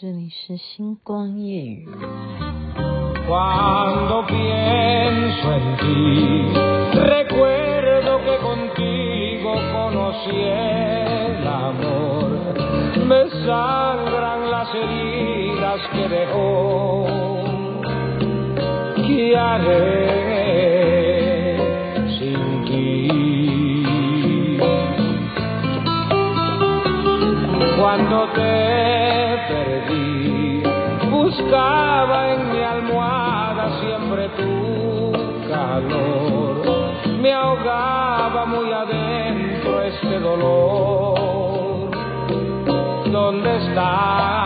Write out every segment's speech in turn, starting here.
这里是星光夜 buscaba en mi almohada siempre tu calor. Me ahogaba muy adentro este dolor. ¿Dónde estás?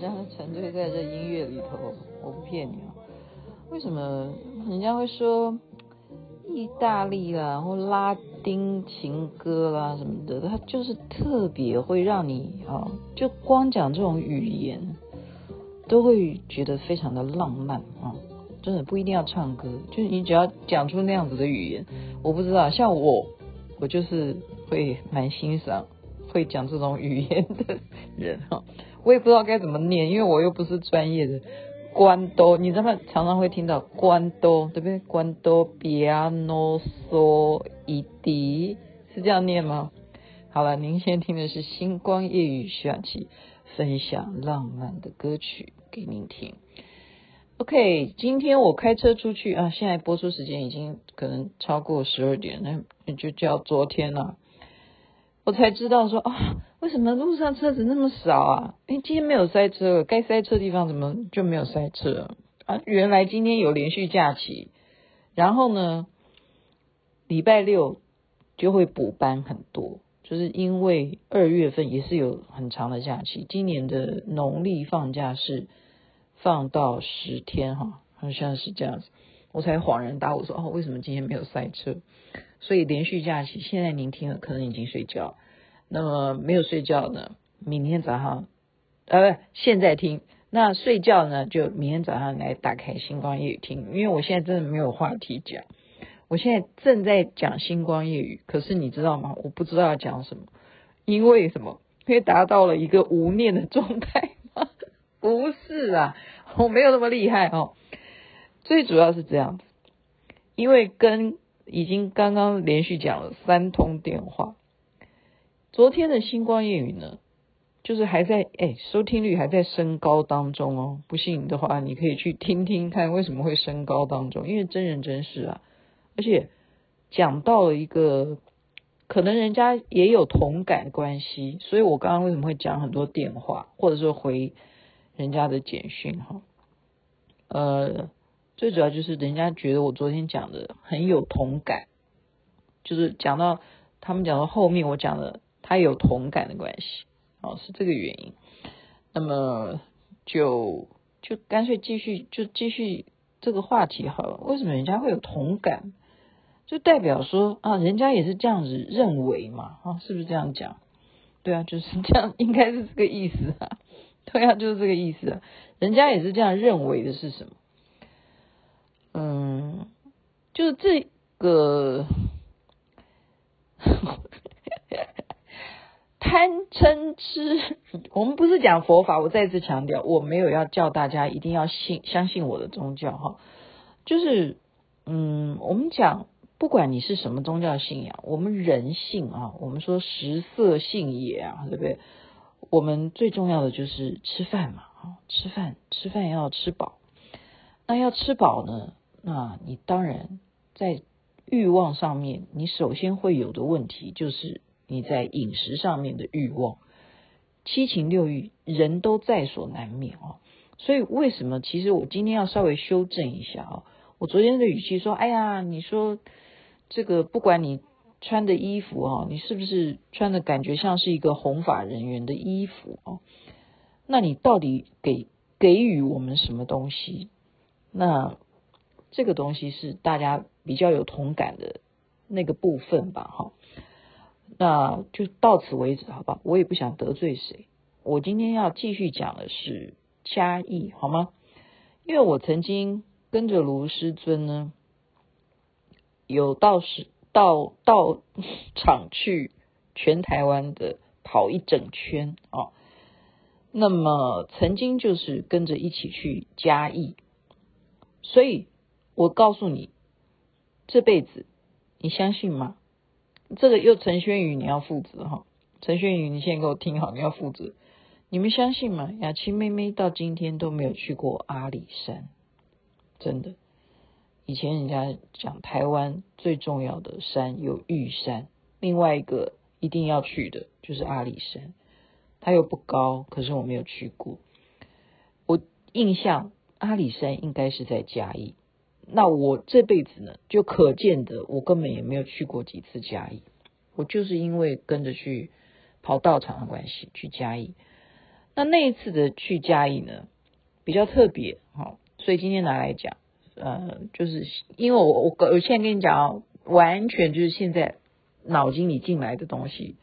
像沉醉在这音乐里头，我不骗你啊。为什么人家会说意大利啦，或拉丁情歌啦什么的，它就是特别会让你啊，就光讲这种语言，都会觉得非常的浪漫啊！真的不一定要唱歌，就是你只要讲出那样子的语言，我不知道，像我，我就是会蛮欣赏会讲这种语言的人哈。我也不知道该怎么念，因为我又不是专业的。关多，你知道常常会听到关多，对不对？关多比亚诺索伊迪是这样念吗？好了，您先听的是星光夜雨徐雅琪分享浪漫的歌曲给您听。OK，今天我开车出去啊，现在播出时间已经可能超过十二点，那就叫昨天了。我才知道说啊，为什么路上车子那么少啊？哎，今天没有塞车，该塞车的地方怎么就没有塞车啊？原来今天有连续假期，然后呢，礼拜六就会补班很多，就是因为二月份也是有很长的假期，今年的农历放假是放到十天哈，好像是这样子，我才恍然大悟说哦，为什么今天没有塞车？所以连续假期，现在您听了可能已经睡觉，那么没有睡觉呢，明天早上，呃，不，现在听，那睡觉呢，就明天早上来打开星光夜语听，因为我现在真的没有话题讲，我现在正在讲星光夜语，可是你知道吗？我不知道要讲什么，因为什么？因为达到了一个无念的状态吗？不是啊，我没有那么厉害哦，最主要是这样子，因为跟。已经刚刚连续讲了三通电话。昨天的星光夜语呢，就是还在哎，收听率还在升高当中哦。不信的话，你可以去听听看为什么会升高当中，因为真人真事啊，而且讲到了一个可能人家也有同感关系，所以我刚刚为什么会讲很多电话，或者说回人家的简讯哈，呃。最主要就是人家觉得我昨天讲的很有同感，就是讲到他们讲到后面我讲的他有同感的关系，哦，是这个原因。那么就就干脆继续就继续这个话题好了。为什么人家会有同感？就代表说啊，人家也是这样子认为嘛，啊，是不是这样讲？对啊，就是这样，应该是这个意思啊。对啊，就是这个意思啊。人家也是这样认为的是什么？嗯，就是这个贪嗔痴，我们不是讲佛法。我再次强调，我没有要叫大家一定要信相信我的宗教哈。就是嗯，我们讲，不管你是什么宗教信仰，我们人性啊，我们说食色性也啊，对不对？我们最重要的就是吃饭嘛，啊，吃饭吃饭要吃饱，那要吃饱呢？那你当然在欲望上面，你首先会有的问题就是你在饮食上面的欲望。七情六欲，人都在所难免哦。所以为什么？其实我今天要稍微修正一下啊。我昨天的语气说：“哎呀，你说这个不管你穿的衣服啊，你是不是穿的感觉像是一个弘法人员的衣服啊？那你到底给给予我们什么东西？那这个东西是大家比较有同感的那个部分吧？哈，那就到此为止，好吧？我也不想得罪谁。我今天要继续讲的是。”嘉义好吗？因为我曾经跟着卢师尊呢，有到时到到 场去全台湾的跑一整圈啊。那么曾经就是跟着一起去嘉义，所以我告诉你，这辈子你相信吗？这个又陈轩宇你要负责哈，陈轩宇你先给我听好，你要负责。你们相信吗？雅琪妹妹到今天都没有去过阿里山，真的。以前人家讲台湾最重要的山有玉山，另外一个一定要去的就是阿里山。它又不高，可是我没有去过。我印象阿里山应该是在嘉义。那我这辈子呢，就可见的我根本也没有去过几次嘉义。我就是因为跟着去跑道场的关系去嘉义。那那一次的去嘉义呢，比较特别，哈，所以今天拿来讲，呃，就是因为我我我现在跟你讲啊，完全就是现在脑筋里进来的东西，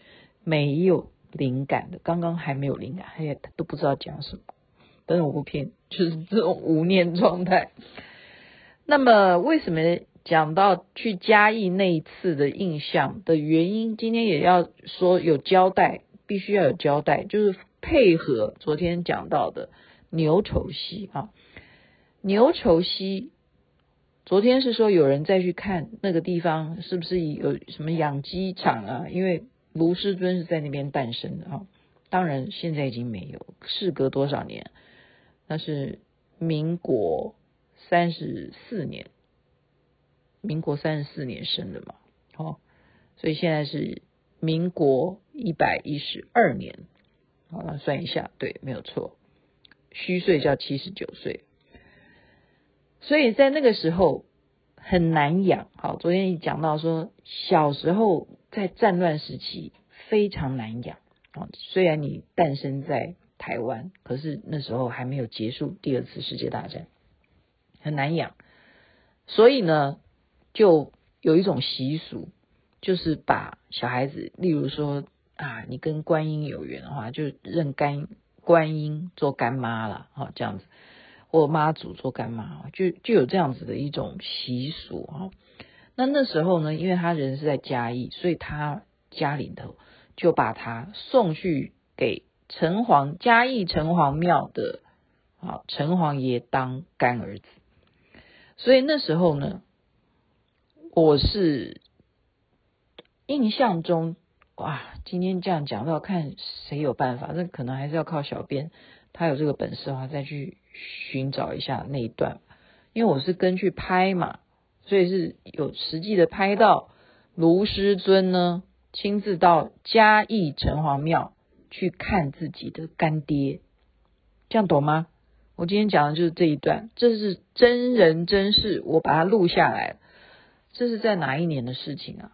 没有灵感的，刚刚还没有灵感，他都不知道讲什么，但是我不骗，就是这种无念状态。那么为什么讲到去嘉义那一次的印象的原因，今天也要说有交代，必须要有交代，就是。配合昨天讲到的牛稠溪啊，牛稠溪，昨天是说有人再去看那个地方是不是有什么养鸡场啊？因为卢师尊是在那边诞生的啊。当然现在已经没有，事隔多少年？那是民国三十四年，民国三十四年生的嘛，哦，所以现在是民国一百一十二年。好了，算一下，对，没有错，虚岁叫七十九岁，所以在那个时候很难养。好，昨天你讲到说，小时候在战乱时期非常难养啊。虽然你诞生在台湾，可是那时候还没有结束第二次世界大战，很难养。所以呢，就有一种习俗，就是把小孩子，例如说。啊，你跟观音有缘的话，就认干观音做干妈了，哈，这样子，或妈祖做干妈，就就有这样子的一种习俗哈。那那时候呢，因为他人是在嘉义，所以他家里头就把他送去给城隍嘉义城隍庙的啊城隍爷当干儿子。所以那时候呢，我是印象中。哇，今天这样讲到，看谁有办法？那可能还是要靠小编，他有这个本事的话，再去寻找一下那一段。因为我是跟去拍嘛，所以是有实际的拍到卢师尊呢，亲自到嘉义城隍庙去看自己的干爹，这样懂吗？我今天讲的就是这一段，这是真人真事，我把它录下来。这是在哪一年的事情啊？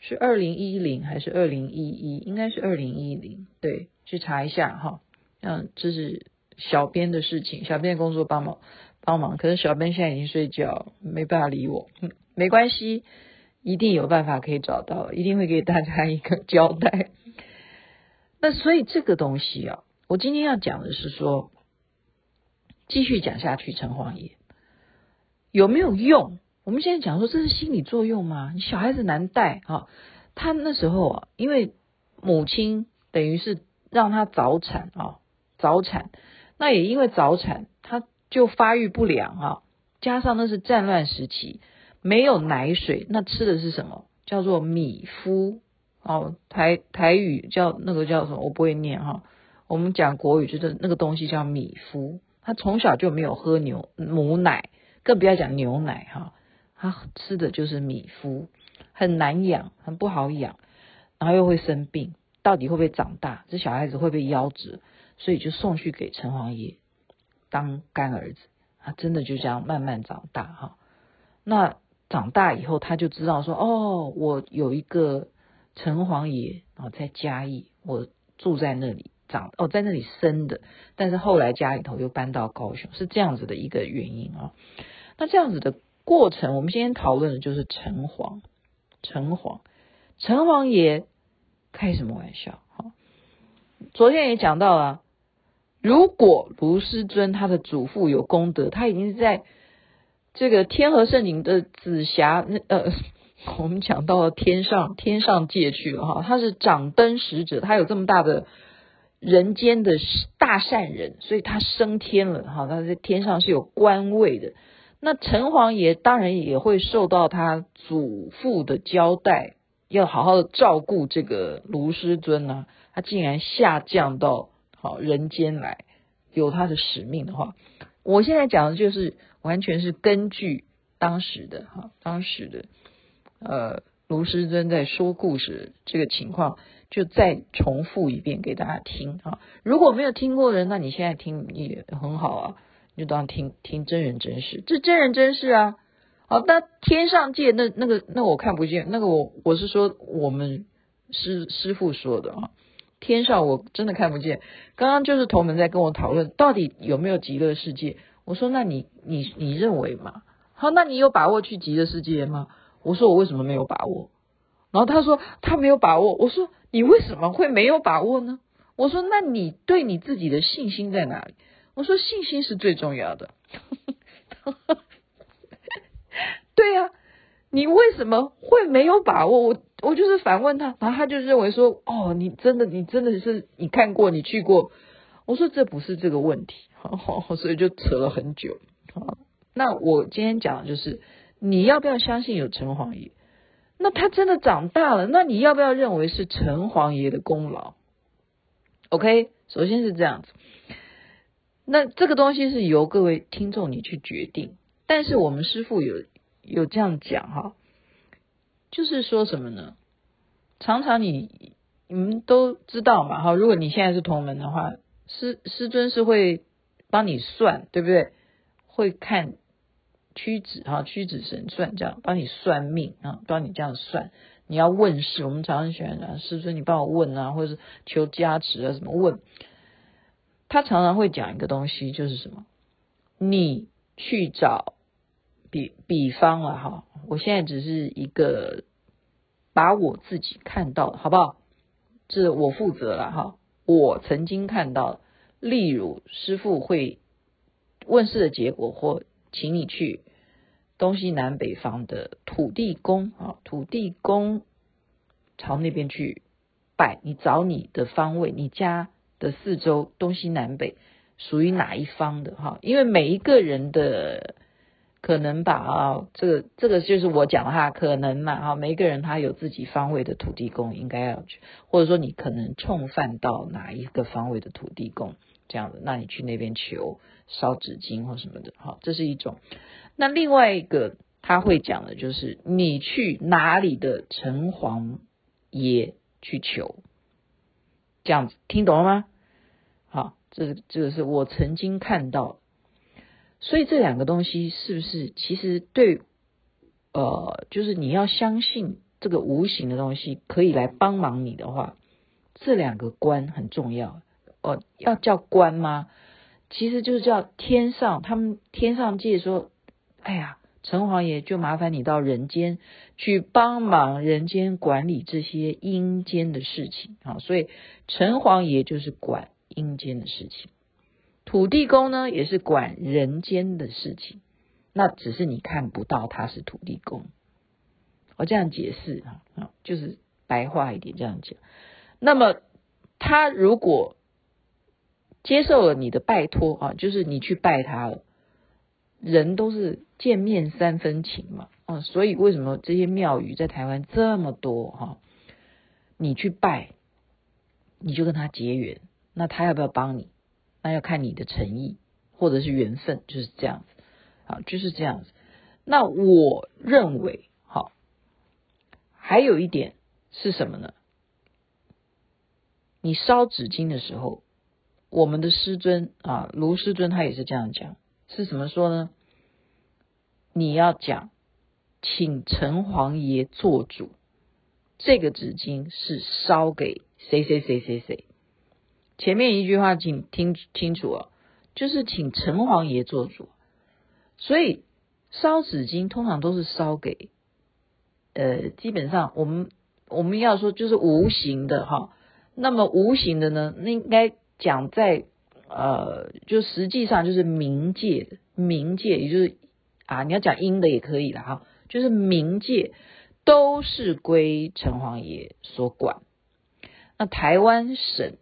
是二零一零还是二零一一？应该是二零一零。对，去查一下哈。嗯，这是小编的事情，小编的工作帮忙帮忙。可是小编现在已经睡觉，没办法理我。没关系，一定有办法可以找到，一定会给大家一个交代。那所以这个东西啊，我今天要讲的是说，继续讲下去，城隍爷有没有用？我们现在讲说，这是心理作用吗？你小孩子难带啊，他那时候啊，因为母亲等于是让他早产啊，早产，那也因为早产，他就发育不良啊，加上那是战乱时期，没有奶水，那吃的是什么？叫做米夫哦，台台语叫那个叫什么？我不会念哈，我们讲国语就是那个东西叫米夫，他从小就没有喝牛母奶，更不要讲牛奶哈。他吃的就是米麸，很难养，很不好养，然后又会生病，到底会不会长大？这小孩子会不会夭折？所以就送去给城隍爷当干儿子他，真的就这样慢慢长大哈。那长大以后，他就知道说，哦，我有一个城隍爷啊，在嘉义，我住在那里长，哦，在那里生的，但是后来家里头又搬到高雄，是这样子的一个原因啊。那这样子的过程，我们今天讨论的就是城隍，城隍，城隍爷开什么玩笑？哈，昨天也讲到了。如果卢师尊他的祖父有功德，他已经是在这个天河圣顶的紫霞，那呃，我们讲到了天上天上界去了哈，他是掌灯使者，他有这么大的人间的大善人，所以他升天了哈，他在天上是有官位的。那城隍爷当然也会受到他祖父的交代，要好好的照顾这个卢师尊呢、啊，他竟然下降到。好，人间来有他的使命的话，我现在讲的就是完全是根据当时的哈，当时的呃卢师尊在说故事这个情况，就再重复一遍给大家听啊。如果没有听过的人，那你现在听也很好啊，你就当听听真人真事，这真人真事啊。好，那天上界那那个那我看不见，那个我我是说我们师师父说的啊。天上我真的看不见，刚刚就是同门在跟我讨论到底有没有极乐世界。我说，那你你你认为嘛？好，那你有把握去极乐世界吗？我说我为什么没有把握？然后他说他没有把握。我说你为什么会没有把握呢？我说那你对你自己的信心在哪里？我说信心是最重要的。对呀、你为什么会没有把握？我。我就是反问他，然后他就认为说，哦，你真的，你真的是你看过，你去过。我说这不是这个问题，所以就扯了很久。好，那我今天讲的就是，你要不要相信有城隍爷？那他真的长大了，那你要不要认为是城隍爷的功劳？OK，首先是这样子。那这个东西是由各位听众你去决定，但是我们师傅有有这样讲哈。就是说什么呢？常常你你们都知道嘛，哈，如果你现在是同门的话，师师尊是会帮你算，对不对？会看屈指哈，屈指神算这样帮你算命啊，帮你这样算。你要问事，我们常常喜欢讲师尊，你帮我问啊，或者是求加持啊，什么问？他常常会讲一个东西，就是什么？你去找。比比方了哈，我现在只是一个把我自己看到的，好不好？这我负责了哈。我曾经看到，例如师傅会问事的结果，或请你去东西南北方的土地公啊，土地公朝那边去拜，你找你的方位，你家的四周东西南北属于哪一方的哈？因为每一个人的。可能吧啊，这个这个就是我讲的哈，可能嘛哈，每一个人他有自己方位的土地公，应该要去，或者说你可能冲犯到哪一个方位的土地公这样子，那你去那边求烧纸巾或什么的，哈，这是一种。那另外一个他会讲的就是你去哪里的城隍爷去求，这样子听懂了吗？好，这这个是我曾经看到。所以这两个东西是不是其实对呃，就是你要相信这个无形的东西可以来帮忙你的话，这两个关很重要。哦，要叫官吗？其实就是叫天上，他们天上界说，哎呀，城隍爷就麻烦你到人间去帮忙人间管理这些阴间的事情啊。所以城隍爷就是管阴间的事情。土地公呢，也是管人间的事情，那只是你看不到他是土地公。我这样解释啊，就是白话一点这样讲。那么他如果接受了你的拜托啊，就是你去拜他了，人都是见面三分情嘛啊，所以为什么这些庙宇在台湾这么多哈？你去拜，你就跟他结缘，那他要不要帮你？那要看你的诚意，或者是缘分，就是这样子，啊，就是这样子。那我认为，好，还有一点是什么呢？你烧纸巾的时候，我们的师尊啊，卢师尊他也是这样讲，是怎么说呢？你要讲，请城隍爷做主，这个纸巾是烧给谁谁谁谁谁。前面一句话请听清楚哦，就是请城隍爷做主。所以烧纸巾通常都是烧给，呃，基本上我们我们要说就是无形的哈。那么无形的呢，那应该讲在呃，就实际上就是冥界冥界，也就是。啊，你要讲阴的也可以了哈，就是冥界都是归城隍爷所管。那台湾省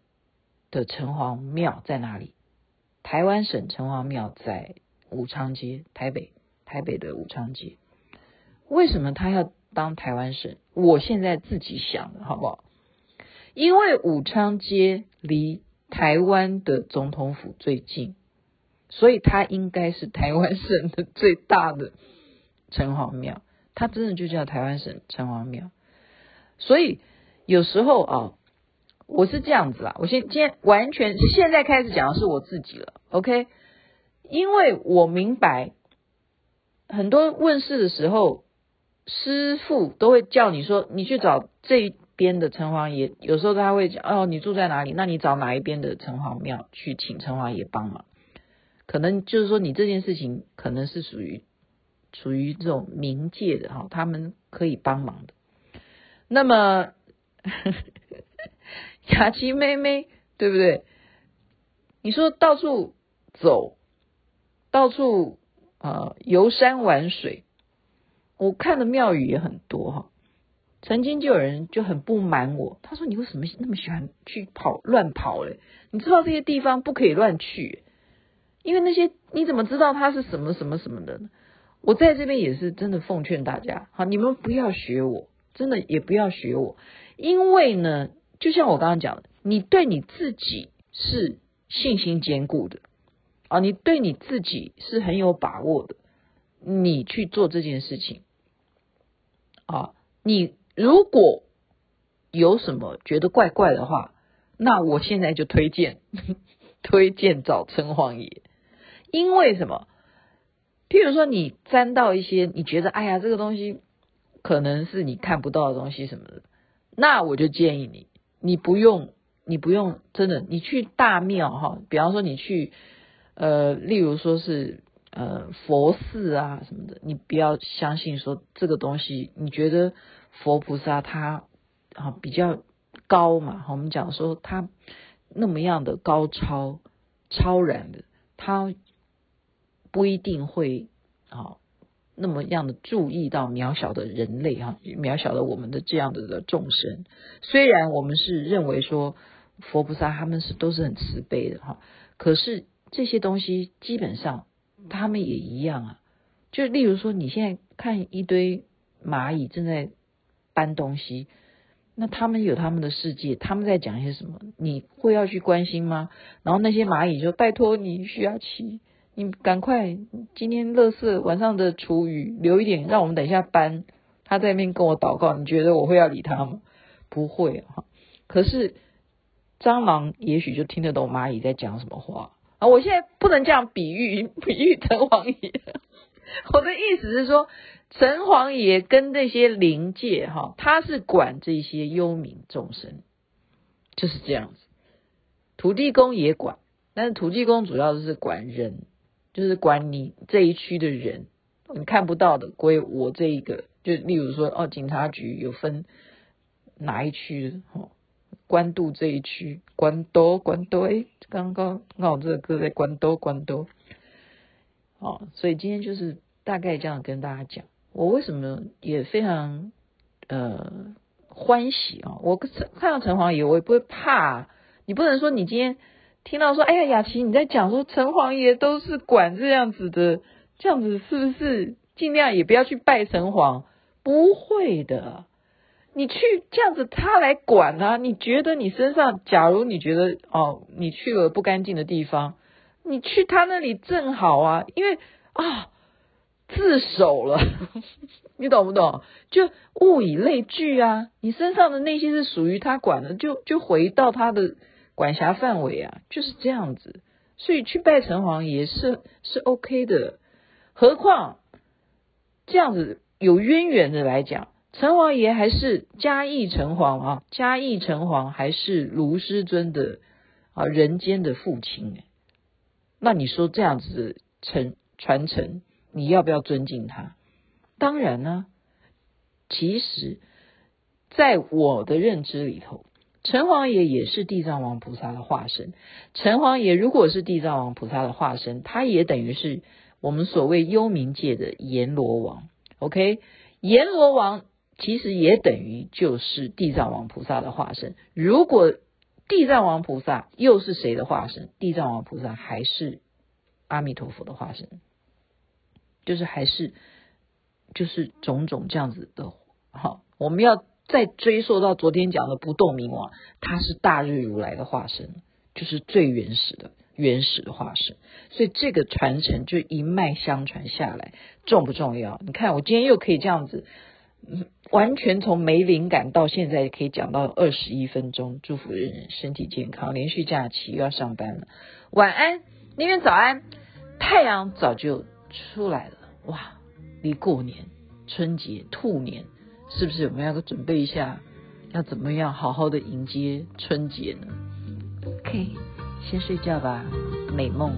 的城隍庙在哪里？台湾省城隍庙在武昌街，台北，台北的武昌街。为什么他要当台湾省？我现在自己想的好不好？因为武昌街离台湾的总统府最近。所以它应该是台湾省的最大的城隍庙，它真的就叫台湾省城隍庙。所以有时候啊，我是这样子啦，我先今天完全现在开始讲的是我自己了，OK？因为我明白很多问事的时候，师父都会叫你说，你去找这边的城隍爷。有时候他会讲，哦，你住在哪里？那你找哪一边的城隍庙去请城隍爷帮忙。可能就是说，你这件事情可能是属于属于这种冥界的哈，他们可以帮忙的。那么 雅琪妹妹，对不对？你说到处走，到处啊游山玩水，我看的庙宇也很多哈。曾经就有人就很不满我，他说：“你为什么那么喜欢去跑乱跑嘞？你知道这些地方不可以乱去。”因为那些你怎么知道他是什么什么什么的呢？我在这边也是真的奉劝大家，好，你们不要学我，真的也不要学我，因为呢，就像我刚刚讲的，你对你自己是信心坚固的啊，你对你自己是很有把握的，你去做这件事情啊，你如果有什么觉得怪怪的话，那我现在就推荐 推荐找城隍爷。因为什么？譬如说，你沾到一些你觉得，哎呀，这个东西可能是你看不到的东西什么的，那我就建议你，你不用，你不用，真的，你去大庙哈，比方说你去，呃，例如说是呃佛寺啊什么的，你不要相信说这个东西，你觉得佛菩萨他啊比较高嘛，我们讲说他那么样的高超超然的，他。不一定会啊那么样的注意到渺小的人类哈，渺小的我们的这样的的众生。虽然我们是认为说佛菩萨他们是都是很慈悲的哈，可是这些东西基本上他们也一样啊。就例如说，你现在看一堆蚂蚁正在搬东西，那他们有他们的世界，他们在讲一些什么？你会要去关心吗？然后那些蚂蚁就拜托你需要去。你赶快，今天垃圾晚上的厨余留一点，让我们等一下搬。他在那边跟我祷告，你觉得我会要理他吗？不会哈。可是蟑螂也许就听得懂蚂蚁在讲什么话啊！我现在不能这样比喻，比喻成王爷。我的意思是说，城隍爷跟那些灵界哈，他是管这些幽冥众生，就是这样子。土地公也管，但是土地公主要是管人。就是管你这一区的人，你看不到的归我这一个。就例如说，哦，警察局有分哪一区哦，关渡这一区，关渡关渡，哎，刚刚刚好这个歌在关渡关渡。哦，所以今天就是大概这样跟大家讲，我为什么也非常呃欢喜啊、我看到城隍爷，我也不会怕。你不能说你今天。听到说，哎呀，雅琪，你在讲说城隍爷都是管这样子的，这样子是不是尽量也不要去拜城隍？不会的，你去这样子他来管啊。你觉得你身上，假如你觉得哦，你去了不干净的地方，你去他那里正好啊，因为啊，自首了，你懂不懂？就物以类聚啊，你身上的那些是属于他管的，就就回到他的管辖范围啊，就是这样子。所以去拜城隍爷是是 OK 的，何况这样子有渊源的来讲，城隍爷还是嘉义城隍啊，嘉义城隍还是卢师尊的啊人间的父亲，那你说这样子承传承？你要不要尊敬他？当然呢。其实，在我的认知里头，城隍爷也是地藏王菩萨的化身。城隍爷如果是地藏王菩萨的化身，他也等于是我们所谓幽冥界的阎罗王。OK，阎罗王其实也等于就是地藏王菩萨的化身。如果地藏王菩萨又是谁的化身？地藏王菩萨还是阿弥陀佛的化身。就是还是就是种种这样子的，好，我们要再追溯到昨天讲的不动明王，他是大日如来的化身，就是最原始的原始的化身，所以这个传承就一脉相传下来，重不重要？你看我今天又可以这样子，完全从没灵感到现在可以讲到二十一分钟，祝福人人身体健康，连续假期又要上班了，晚安，那边早安，太阳早就。出来了哇！离过年、春节、兔年，是不是我们要准备一下？要怎么样好好的迎接春节呢？OK，先睡觉吧，美梦。